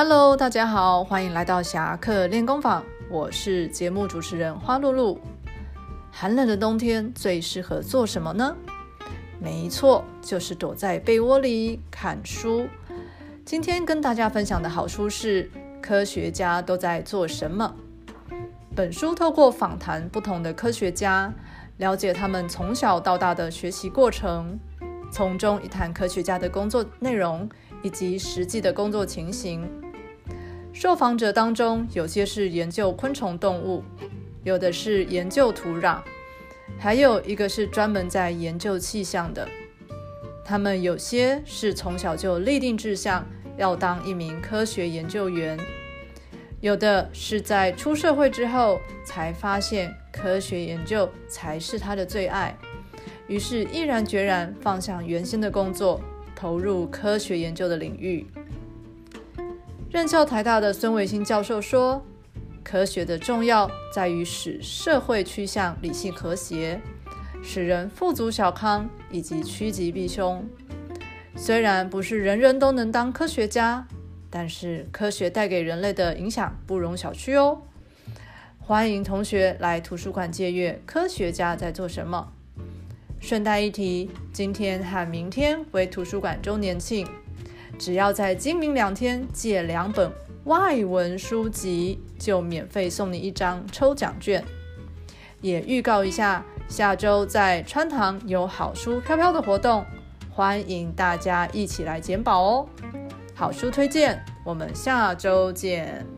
Hello，大家好，欢迎来到侠客练功坊，我是节目主持人花露露。寒冷的冬天最适合做什么呢？没错，就是躲在被窝里看书。今天跟大家分享的好书是《科学家都在做什么》。本书透过访谈不同的科学家，了解他们从小到大的学习过程，从中一探科学家的工作内容以及实际的工作情形。受访者当中，有些是研究昆虫动物，有的是研究土壤，还有一个是专门在研究气象的。他们有些是从小就立定志向，要当一名科学研究员。有的是在出社会之后才发现科学研究才是他的最爱，于是毅然决然放下原先的工作，投入科学研究的领域。任教台大的孙维新教授说：“科学的重要在于使社会趋向理性和谐，使人富足小康以及趋吉避凶。虽然不是人人都能当科学家。”但是科学带给人类的影响不容小觑哦！欢迎同学来图书馆借阅《科学家在做什么》。顺带一提，今天和明天为图书馆周年庆，只要在今明两天借两本外文书籍，就免费送你一张抽奖券。也预告一下，下周在川堂有好书飘飘的活动，欢迎大家一起来捡宝哦！好书推荐，我们下周见。